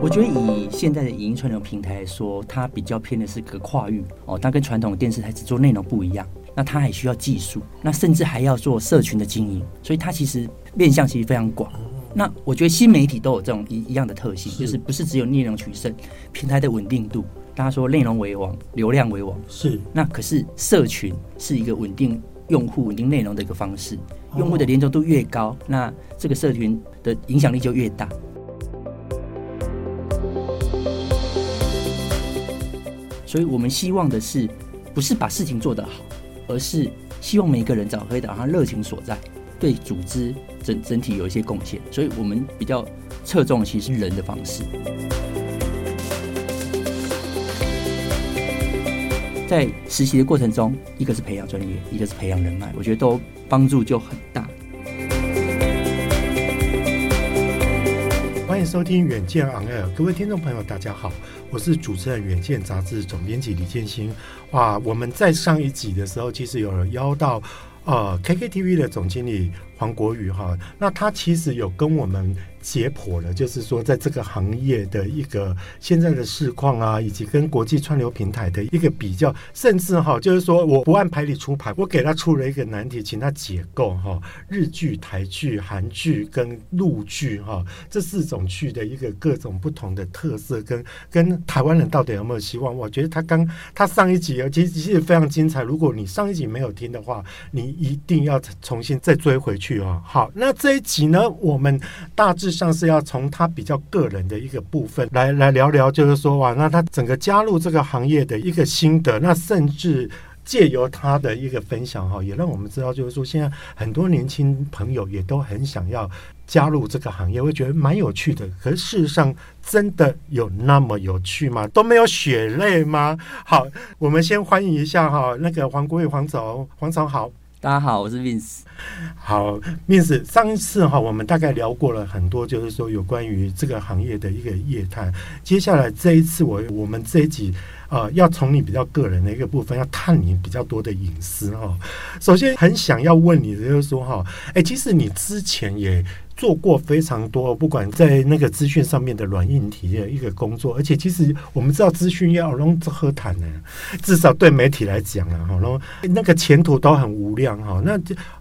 我觉得以现在的影音串流平台来说，它比较偏的是个跨域哦，它跟传统的电视台只做内容不一样，那它还需要技术，那甚至还要做社群的经营，所以它其实面向其实非常广。那我觉得新媒体都有这种一一样的特性，就是不是只有内容取胜，平台的稳定度，大家说内容为王，流量为王，是。那可是社群是一个稳定用户、稳定内容的一个方式，用户的连接度越高，那这个社群的影响力就越大。所以我们希望的是，不是把事情做得好，而是希望每个人找可以找他热情所在，对组织整整体有一些贡献。所以我们比较侧重其实人的方式。在实习的过程中，一个是培养专业，一个是培养人脉，我觉得都帮助就很大。欢迎收听《远见昂 n》，各位听众朋友，大家好，我是主持人《远见》杂志总编辑李建新。哇，我们在上一集的时候，其实有人邀到呃 KKTV 的总经理黄国宇哈，那他其实有跟我们。解剖了，就是说，在这个行业的一个现在的市况啊，以及跟国际串流平台的一个比较，甚至哈，就是说我不按牌理出牌，我给他出了一个难题，请他解构哈日剧、台剧、韩剧跟陆剧哈这四种剧的一个各种不同的特色，跟跟台湾人到底有没有希望？我觉得他刚他上一集其实其实非常精彩，如果你上一集没有听的话，你一定要重新再追回去哦。好，那这一集呢，我们大致。上是要从他比较个人的一个部分来来聊聊，就是说哇，那他整个加入这个行业的一个心得，那甚至借由他的一个分享哈，也让我们知道，就是说现在很多年轻朋友也都很想要加入这个行业，会觉得蛮有趣的。可事实上，真的有那么有趣吗？都没有血泪吗？好，我们先欢迎一下哈，那个黄国伟黄总，黄总好。大家好，我是 Vince。好，Vince，上一次哈，我们大概聊过了很多，就是说有关于这个行业的一个业态。接下来这一次我，我我们这一集呃，要从你比较个人的一个部分，要探你比较多的隐私哈。首先，很想要问你的就是说哈，哎，其实你之前也。做过非常多，不管在那个资讯上面的软硬体的一个工作，而且其实我们知道资讯要弄这喝谈呢，至少对媒体来讲啊，哈，然后那个前途都很无量哈。那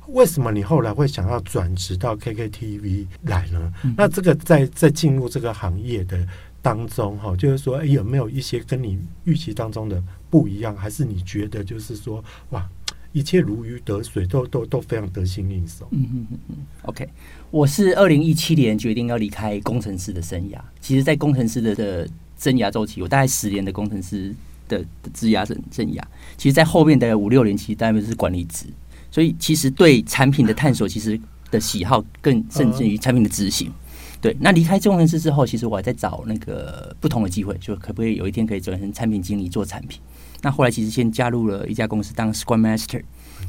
为什么你后来会想要转职到 KKTV 来呢？嗯、那这个在在进入这个行业的当中哈，就是说，哎，有没有一些跟你预期当中的不一样？还是你觉得就是说，哇？一切如鱼得水，都都都非常得心应手。嗯嗯嗯嗯。OK，我是二零一七年决定要离开工程师的生涯。其实，在工程师的的生涯周期，我大概十年的工程师的职涯生生涯。其实，在后面大概五六年，其实大概是管理职。所以，其实对产品的探索，其实的喜好更甚至于产品的执行。对，那离开工程师之后，其实我还在找那个不同的机会，就可不可以有一天可以转成产品经理做产品。那后来其实先加入了一家公司当 Scrum Master，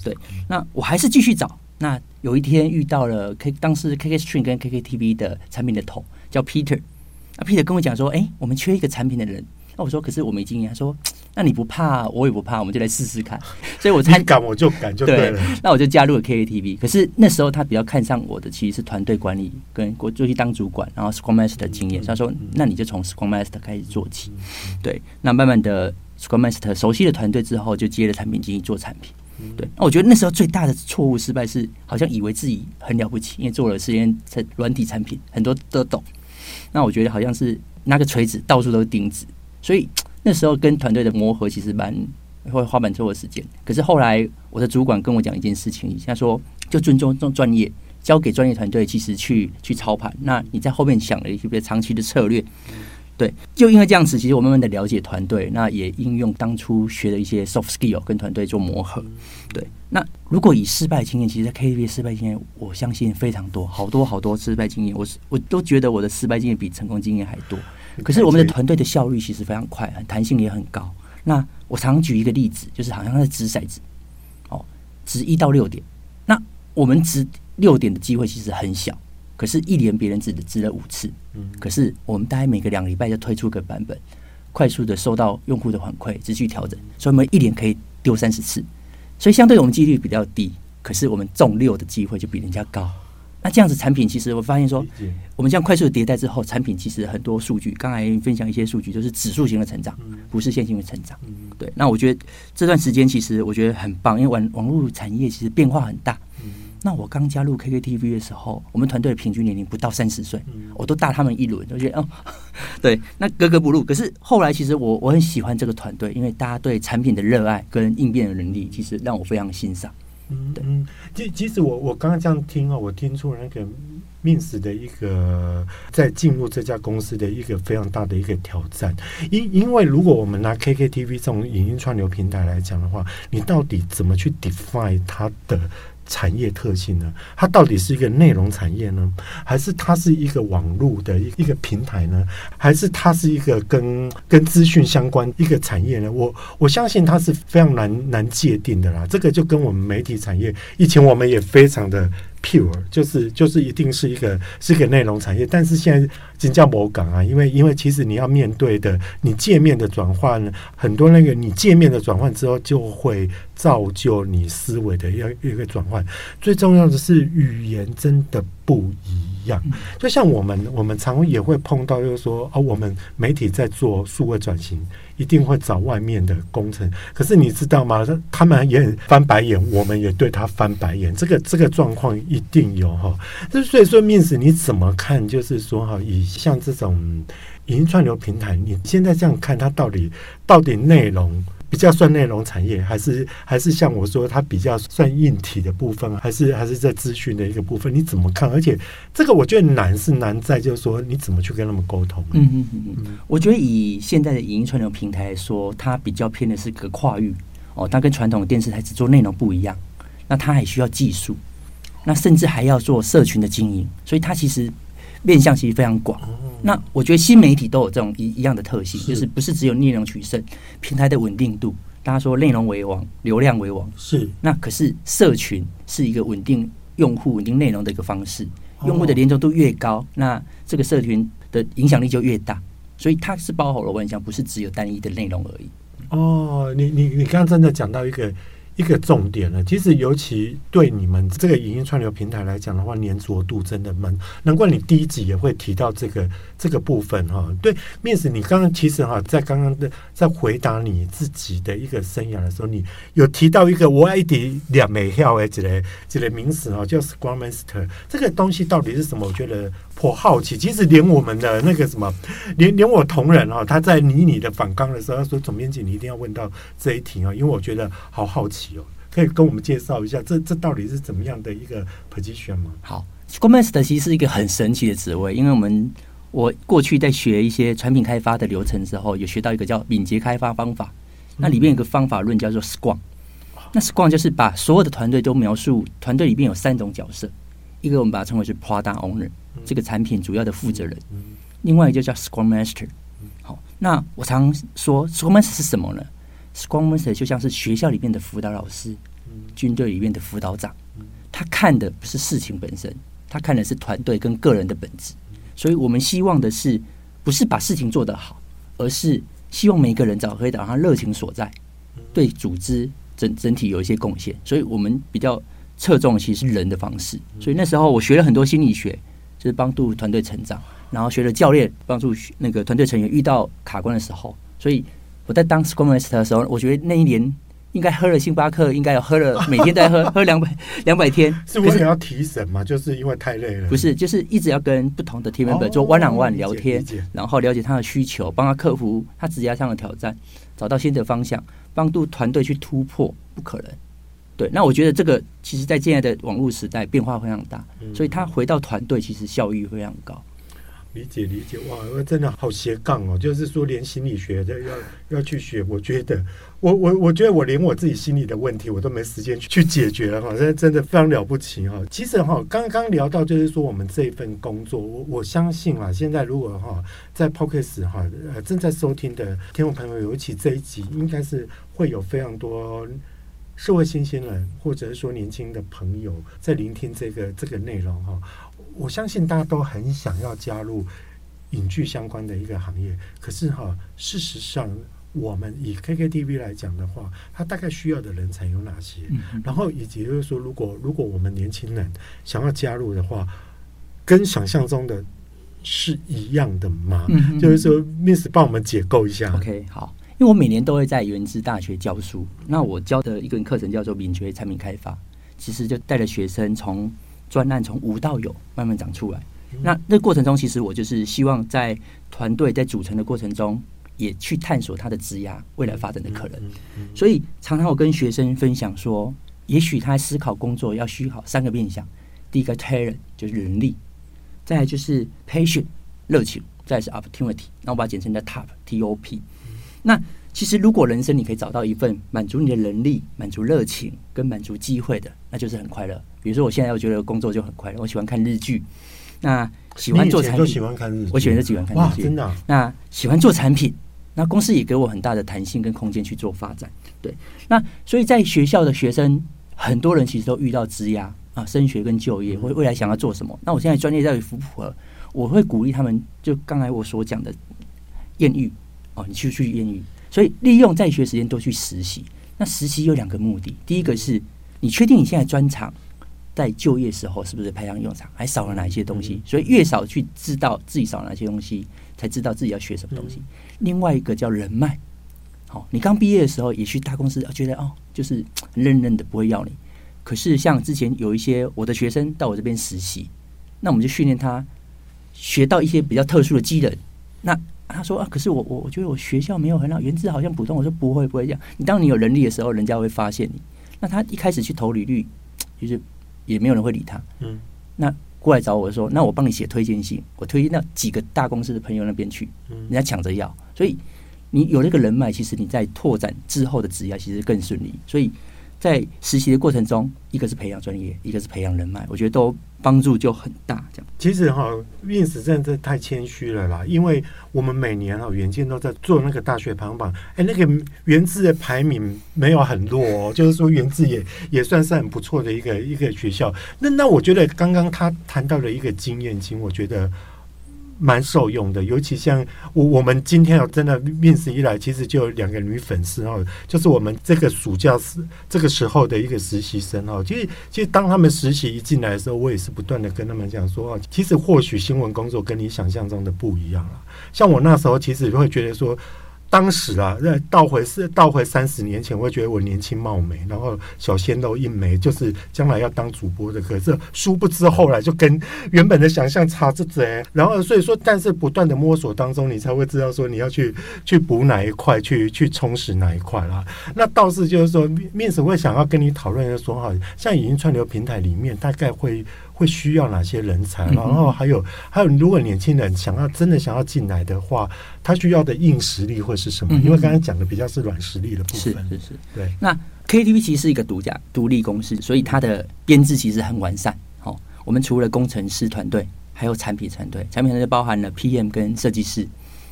对，那我还是继续找。那有一天遇到了 K，当时 KK Stream 跟 KKTV 的产品的头叫 Peter，那 Peter 跟我讲说，哎、欸，我们缺一个产品的人。那我说，可是我没经验。他说，那你不怕，我也不怕，我们就来试试看。所以我才敢，我就敢就对了。那我就加入了 KATV，。可是那时候他比较看上我的其实是团队管理，跟过去当主管，然后 Scrum Master 的经验。他说，那你就从 Scrum Master 开始做起。对，那慢慢的。Scrum Master 熟悉了团队之后，就接了产品经理做产品。对，那我觉得那时候最大的错误失败是，好像以为自己很了不起，因为做了时间在软体产品，很多都懂。那我觉得好像是拿个锤子到处都是钉子，所以 那时候跟团队的磨合其实蛮会花蛮多的时间。可是后来我的主管跟我讲一件事情，他说就尊重这种专业，交给专业团队其实去去操盘。那你在后面想了一些长期的策略。对，就因为这样子，其实我慢慢的了解团队，那也应用当初学的一些 soft skill 跟团队做磨合。对，那如果以失败经验，其实在 KTV 失败经验，我相信非常多，好多好多失败经验，我是我都觉得我的失败经验比成功经验还多。可是我们的团队的效率其实非常快，弹性也很高。那我常举一个例子，就是好像是掷骰子，哦，掷一到六点，那我们掷六点的机会其实很小。可是，一连别人只掷了五次，可是我们大概每个两个礼拜就推出个版本，快速的收到用户的反馈，持续调整，所以我们一连可以丢三十次，所以相对我们几率比较低，可是我们中六的机会就比人家高，那这样子产品其实我发现说，我们这样快速的迭代之后，产品其实很多数据，刚才分享一些数据，就是指数型的成长，不是线性的成长。对，那我觉得这段时间其实我觉得很棒，因为网网络产业其实变化很大。那我刚加入 KKTV 的时候，我们团队的平均年龄不到三十岁，我都大他们一轮，我觉得哦，对，那格格不入。可是后来其实我我很喜欢这个团队，因为大家对产品的热爱跟应变的能力，其实让我非常欣赏。嗯嗯，即即使我我刚刚这样听哦，我听出那个 Mins 的一个在进入这家公司的一个非常大的一个挑战。因因为如果我们拿 KKTV 这种影音串流平台来讲的话，你到底怎么去 define 它的？产业特性呢？它到底是一个内容产业呢，还是它是一个网络的一一个平台呢？还是它是一个跟跟资讯相关一个产业呢？我我相信它是非常难难界定的啦。这个就跟我们媒体产业以前我们也非常的。pure 就是就是一定是一个是一个内容产业，但是现在真叫某港啊，因为因为其实你要面对的，你界面的转换，很多那个你界面的转换之后，就会造就你思维的一个一个转换。最重要的是语言真的不一样，就像我们我们常也会碰到，就是说哦，我们媒体在做数位转型。一定会找外面的工程，可是你知道吗？他们也很翻白眼，我们也对他翻白眼。这个这个状况一定有哈。这所以说，Mins 你怎么看？就是说哈，以像这种影音串流平台，你现在这样看，它到底到底内容？比较算内容产业，还是还是像我说，它比较算硬体的部分，还是还是在资讯的一个部分？你怎么看？而且这个我觉得难是难在，就是说你怎么去跟他们沟通？嗯嗯嗯嗯。我觉得以现在的影音串流平台来说，它比较偏的是个跨域哦，它跟传统的电视台只做内容不一样，那它还需要技术，那甚至还要做社群的经营，所以它其实面向其实非常广。那我觉得新媒体都有这种一一样的特性，就是不是只有内容取胜，平台的稳定度。大家说内容为王，流量为王，是。那可是社群是一个稳定用户、稳定内容的一个方式。用户的连接度越高，那这个社群的影响力就越大。所以它是包好了，万象不是只有单一的内容而已。哦，你你你刚刚真的讲到一个。一个重点呢，其实尤其对你们这个影音串流平台来讲的话，粘着度真的蛮。难怪你第一集也会提到这个这个部分哈。对，Mins，你刚刚其实哈，在刚刚的在回答你自己的一个生涯的时候，你有提到一个我爱的两美票哎，这类这类名词哈，叫 Scrum Master。这个东西到底是什么？我觉得。颇好奇，其实连我们的那个什么，连连我同仁啊，他在拟你的反纲的时候，他说总编辑，你一定要问到这一题啊，因为我觉得好好奇哦，可以跟我们介绍一下，这这到底是怎么样的一个 position 吗？好，Scrum Master 其实是一个很神奇的职位，因为我们我过去在学一些产品开发的流程之后，有学到一个叫敏捷开发方法，那里面有个方法论叫做 Scrum，那 Scrum 就是把所有的团队都描述，团队里面有三种角色，一个我们把它称为是 Product Owner。这个产品主要的负责人，另外一个就叫 Scrum Master。好，那我常说 Scrum Master 是什么呢？Scrum Master 就像是学校里面的辅导老师，军队里面的辅导长。他看的不是事情本身，他看的是团队跟个人的本质。所以我们希望的是，不是把事情做得好，而是希望每个人找可以找他热情所在，对组织整整体有一些贡献。所以我们比较侧重其实是人的方式。所以那时候我学了很多心理学。就是帮助团队成长，然后学了教练帮助那个团队成员遇到卡关的时候，所以我在当 Scrum Master 的时候，我觉得那一年应该喝了星巴克，应该有喝了，每天都在喝 喝两百两百天。是为了要提神嘛？就是因为太累了？不是，就是一直要跟不同的 team member 做 one on one 聊天，然后了解他的需求，帮他克服他职业上的挑战，找到新的方向，帮助团队去突破不可能。对，那我觉得这个其实，在现在的网络时代，变化非常大，所以他回到团队，其实效益非常高。理解理解，哇，我真的好斜杠哦！就是说，连心理学的要要去学，我觉得，我我我觉得，我连我自己心理的问题，我都没时间去去解决了哈。现在真的非常了不起哈。其实哈，刚刚聊到就是说，我们这一份工作，我我相信啊，现在如果哈在 Podcast 哈呃正在收听的听众朋友，尤其这一集，应该是会有非常多。社会新鲜人，或者是说年轻的朋友，在聆听这个这个内容哈，我相信大家都很想要加入影剧相关的一个行业。可是哈，事实上，我们以 KKTV 来讲的话，它大概需要的人才有哪些？嗯、然后以及就是说，如果如果我们年轻人想要加入的话，跟想象中的是一样的吗？嗯、就是说，Miss 帮我们解构一下。OK，好，因为我每年都会在原治大学教书，那我教的一个课程叫做敏捷产品开发，其实就带着学生从专案从无到有慢慢长出来。嗯、那那过程中，其实我就是希望在团队在组成的过程中。也去探索他的职涯未来发展的可能，所以常常我跟学生分享说，也许他思考工作要需好三个面向：第一个 talent 就是人力，再来就是 passion 热情，再是 opportunity，那我把它简称叫 top T O P。那其实如果人生你可以找到一份满足你的能力、满足热情跟满足机会的，那就是很快乐。比如说我现在我觉得工作就很快乐，我喜欢看日剧，那喜欢做产品，喜欢看日剧，我喜欢喜欢看日剧，真的。那喜欢做产品。那公司也给我很大的弹性跟空间去做发展，对。那所以在学校的学生，很多人其实都遇到职压啊，升学跟就业，或未来想要做什么。那我现在专业在于符不符合？我会鼓励他们，就刚才我所讲的艳遇哦，你去去艳遇。所以利用在学时间多去实习。那实习有两个目的，第一个是你确定你现在专长在就业时候是不是派上用场，还少了哪一些东西？所以越少去知道自己少了哪些东西。才知道自己要学什么东西。另外一个叫人脉，好，你刚毕业的时候也去大公司，觉得哦，就是认认的不会要你。可是像之前有一些我的学生到我这边实习，那我们就训练他学到一些比较特殊的技能。那他说啊，可是我我我觉得我学校没有很好，元智好像普通。我说不会不会这样。你当你有能力的时候，人家会发现你。那他一开始去投履历，就是也没有人会理他。嗯，那。过来找我说：“那我帮你写推荐信，我推荐到几个大公司的朋友那边去，人家抢着要。所以你有那个人脉，其实你在拓展之后的职业其实更顺利。所以在实习的过程中，一个是培养专业，一个是培养人脉，我觉得都。”帮助就很大，这样。其实哈院士真的太谦虚了啦，因为我们每年哈，元健都在做那个大学排行榜，哎，那个元智的排名没有很弱哦，就是说元智也也算是很不错的一个一个学校。那那我觉得刚刚他谈到了一个经验经，我觉得。蛮受用的，尤其像我我们今天啊真的面试一来，其实就有两个女粉丝哦，就是我们这个暑假时这个时候的一个实习生哦。其实其实当他们实习一进来的时候，我也是不断的跟他们讲说，其实或许新闻工作跟你想象中的不一样了。像我那时候其实会觉得说。当时啊，那倒回是倒回三十年前，我会觉得我年轻貌美，然后小鲜肉一枚，就是将来要当主播的。可是殊不知后来就跟原本的想象差着远。然后所以说，但是不断的摸索当中，你才会知道说你要去去补哪一块，去去充实哪一块啦。那倒是就是说，面试会想要跟你讨论的说，哈，像影音串流平台里面大概会。会需要哪些人才？然后还有还有，如果年轻人想要真的想要进来的话，他需要的硬实力会是什么？因为刚才讲的比较是软实力的部分。是是是，对。那 KTV 其实是一个独家独立公司，所以它的编制其实很完善。好，我们除了工程师团队，还有产品团队，产品团队包含了 PM 跟设计师，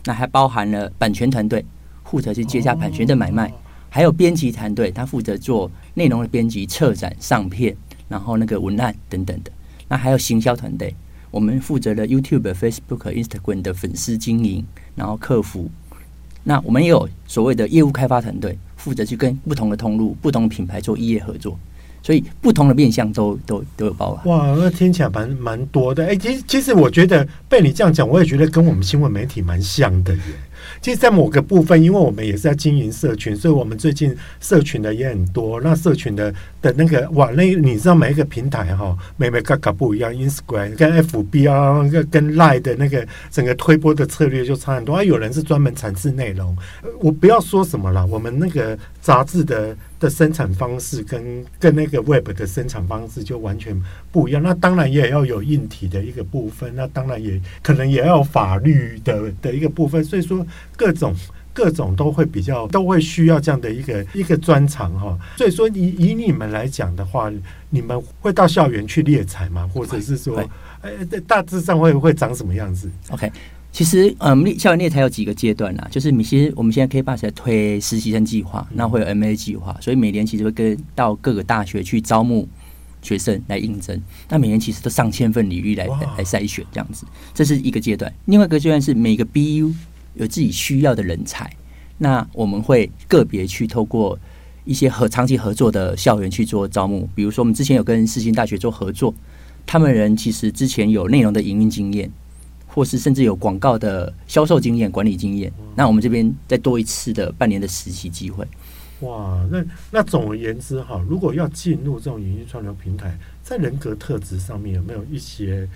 那还包含了版权团队，负责去接下版权的买卖，还有编辑团队，他负责做内容的编辑、策展、上片，然后那个文案等等的。那还有行销团队，我们负责了 YouTube、Facebook、Instagram 的粉丝经营，然后客服。那我们也有所谓的业务开发团队，负责去跟不同的通路、不同的品牌做异业合作。所以不同的面向都都都有包含。哇，那听起来蛮蛮多的。哎、其实其实我觉得被你这样讲，我也觉得跟我们新闻媒体蛮像的耶。其实，在某个部分，因为我们也是在经营社群，所以我们最近社群的也很多。那社群的的那个哇，那你知道每一个平台哈，每每个个不一样，Instagram 跟 FB 啊，跟跟 Line 的那个整个推播的策略就差很多。啊，有人是专门产制内容，我不要说什么了，我们那个杂志的。的生产方式跟跟那个 Web 的生产方式就完全不一样。那当然也要有硬体的一个部分，那当然也可能也要法律的的一个部分。所以说各种各种都会比较都会需要这样的一个一个专长哈。所以说以以你们来讲的话，你们会到校园去猎才吗？或者是说，哎，大致上会会长什么样子？OK。其实，嗯，校园猎才有几个阶段啦，就是你其实我们现在 KBS 在推实习生计划，那会有 MA 计划，所以每年其实会跟到各个大学去招募学生来应征，那每年其实都上千份履历来来筛选这样子，这是一个阶段。另外一个阶段是每个 BU 有自己需要的人才，那我们会个别去透过一些和长期合作的校园去做招募，比如说我们之前有跟世新大学做合作，他们人其实之前有内容的营运经验，或是甚至有广告的销售经验、管理经验。那我们这边再多一次的半年的实习机会。哇，那那总而言之哈，如果要进入这种影音串流平台，在人格特质上面有没有一些？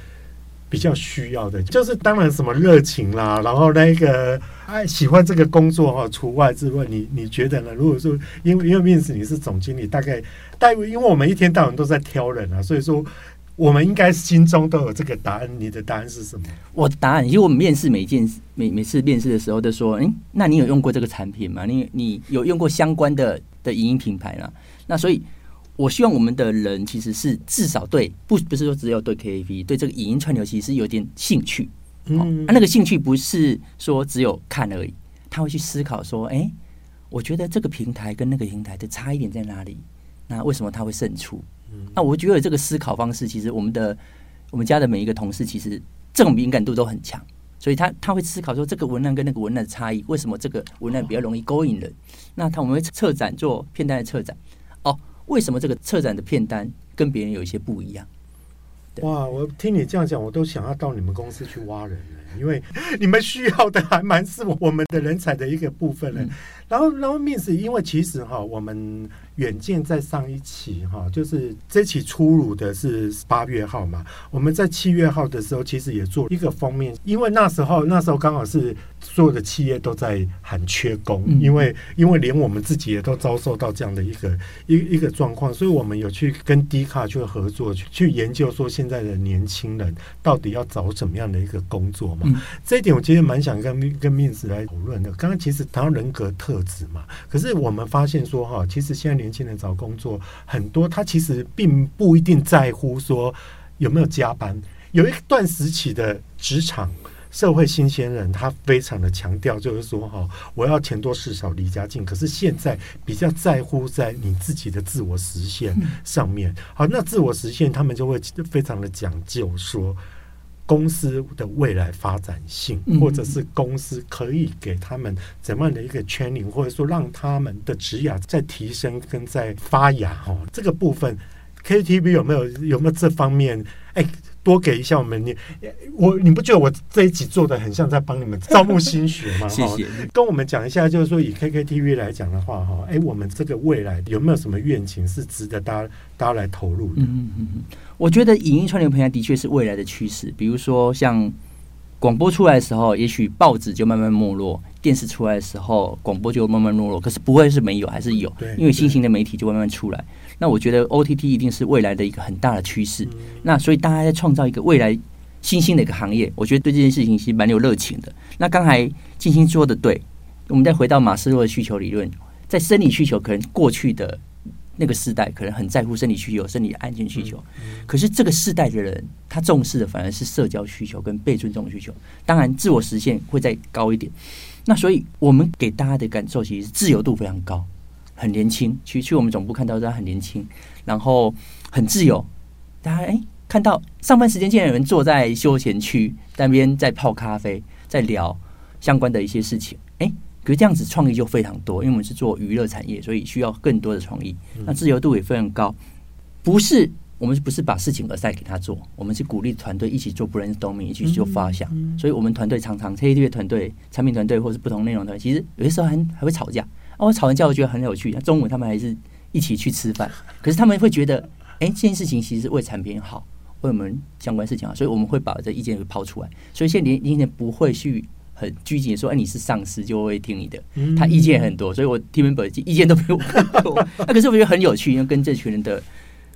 比较需要的，就是当然什么热情啦，然后那个哎喜欢这个工作哈，除外之外，你你觉得呢？如果说因为因为面试你是总经理，大概大因为我们一天到晚都在挑人啊，所以说我们应该心中都有这个答案。你的答案是什么？我的答案，因为我们面试每件每每次面试的时候都说，嗯，那你有用过这个产品吗？你你有用过相关的的影音品牌吗？那所以。我希望我们的人其实是至少对不不是说只有对 KAV 对这个影音串流其实是有点兴趣，嗯，那个兴趣不是说只有看而已，他会去思考说，哎，我觉得这个平台跟那个平台的差异点在哪里？那为什么他会胜出？嗯那我觉得这个思考方式，其实我们的我们家的每一个同事其实这种敏感度都很强，所以他他会思考说，这个文案跟那个文案的差异，为什么这个文案比较容易勾引人？那他我们会策展做片段的策展。为什么这个策展的片单跟别人有一些不一样？哇，我听你这样讲，我都想要到你们公司去挖人了，因为你们需要的还蛮是我们的人才的一个部分了。嗯、然后，然后面试，因为其实哈，我们。远见在上一期哈，就是这期出炉的是八月号嘛。我们在七月号的时候，其实也做一个封面，因为那时候那时候刚好是所有的企业都在喊缺工，因为因为连我们自己也都遭受到这样的一个一一个状况，所以我们有去跟 D 卡去合作，去去研究说现在的年轻人到底要找怎么样的一个工作嘛。这一点我其实蛮想跟跟面试来讨论的。刚刚其实谈到人格特质嘛，可是我们发现说哈，其实现在年年轻人找工作很多，他其实并不一定在乎说有没有加班。有一段时期的职场社会新鲜人，他非常的强调，就是说哈，我要钱多事少离家近。可是现在比较在乎在你自己的自我实现上面。好，那自我实现，他们就会非常的讲究说。公司的未来发展性，或者是公司可以给他们怎么样的一个 training，或者说让他们的职涯在提升跟在发芽哦，这个部分 KTV 有没有有没有这方面？哎，多给一下我们你我你不觉得我这一集做的很像在帮你们招募新血吗？谢谢，跟我们讲一下，就是说以 KKTV 来讲的话哈，哎，我们这个未来有没有什么愿景是值得大家大家来投入的？嗯嗯嗯。我觉得影音串流平台的确是未来的趋势。比如说，像广播出来的时候，也许报纸就慢慢没落；电视出来的时候，广播就慢慢没落。可是不会是没有，还是有，因为新型的媒体就会慢慢出来。那我觉得 OTT 一定是未来的一个很大的趋势。那所以大家在创造一个未来新兴的一个行业，我觉得对这件事情是蛮有热情的。那刚才静心说的对，我们再回到马斯洛的需求理论，在生理需求可能过去的。那个世代可能很在乎生理需求、生理安全需求，可是这个世代的人，他重视的反而是社交需求跟被尊重的需求。当然，自我实现会再高一点。那所以，我们给大家的感受其实是自由度非常高，很年轻。去去我们总部看到他很年轻，然后很自由。大家哎，看到上班时间竟然有人坐在休闲区那边在泡咖啡，在聊相关的一些事情。哎。可是这样子创意就非常多，因为我们是做娱乐产业，所以需要更多的创意。那自由度也非常高，不是我们不是把事情而塞给他做，我们是鼓励团队一起做 brainstorming，一起做发想。所以我们团队常常 KTV 团队、产品团队或是不同内容团队，其实有些时候还还会吵架。哦，吵完架我觉得很有趣。中午他们还是一起去吃饭，可是他们会觉得，哎，这件事情其实是为产品好，为我们相关事情好，所以我们会把这意见给抛出来。所以现在年轻人不会去。很拘谨，说：“哎，你是上司，就会听你的。”他意见很多，所以我 team member 意见都比我多。那可是我觉得很有趣，因为跟这群人的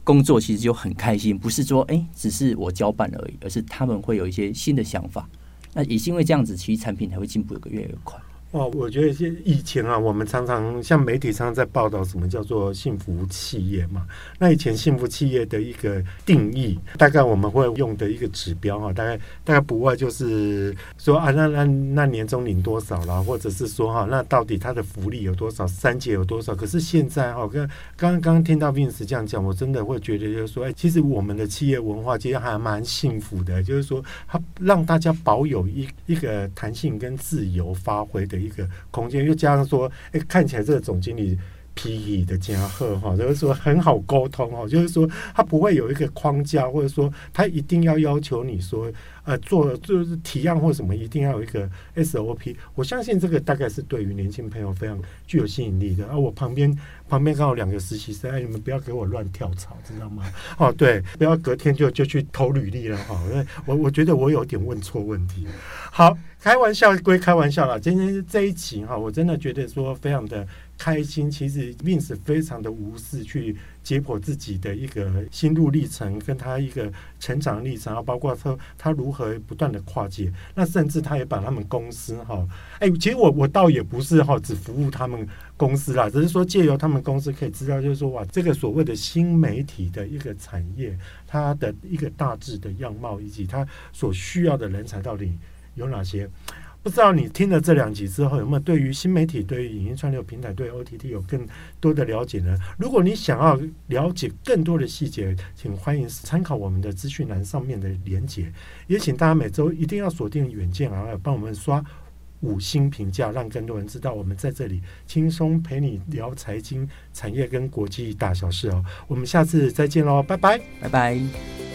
工作其实就很开心，不是说哎，只是我交办而已，而是他们会有一些新的想法。那也是因为这样子，其实产品才会进步，越来越快。哦，我觉得以前啊，我们常常像媒体上在报道什么叫做幸福企业嘛。那以前幸福企业的一个定义，大概我们会用的一个指标哈，大概大概不外就是说啊，那那那年终领多少啦，或者是说哈，那到底他的福利有多少，三节有多少？可是现在哈，跟刚刚刚听到 Vince 这样讲，我真的会觉得就是说，哎，其实我们的企业文化其实还蛮幸福的，就是说它让大家保有一一个弹性跟自由发挥的。一个空间，又加上说，哎，看起来这个总经理。脾气的加贺哈，就是说很好沟通哈，就是说他不会有一个框架，或者说他一定要要求你说呃做就是提案或什么，一定要有一个 SOP。我相信这个大概是对于年轻朋友非常具有吸引力的。而、啊、我旁边旁边刚好两个实习生，哎，你们不要给我乱跳槽，知道吗？哦，对，不要隔天就就去投履历了哈，我我觉得我有点问错问题。好，开玩笑归开玩笑啦，今天这一期哈，我真的觉得说非常的。开心，其实命是非常的无私去解剖自己的一个心路历程，跟他一个成长历程，然后包括他他如何不断的跨界，那甚至他也把他们公司哈，哎，其实我我倒也不是哈，只服务他们公司啦，只是说借由他们公司可以知道，就是说哇，这个所谓的新媒体的一个产业，它的一个大致的样貌，以及它所需要的人才到底有哪些。不知道你听了这两集之后，有没有对于新媒体、对于影音串流平台、对 OTT 有更多的了解呢？如果你想要了解更多的细节，请欢迎参考我们的资讯栏上面的连结。也请大家每周一定要锁定远见啊，帮我们刷五星评价，让更多人知道我们在这里轻松陪你聊财经、产业跟国际大小事哦。我们下次再见喽，拜拜，拜拜。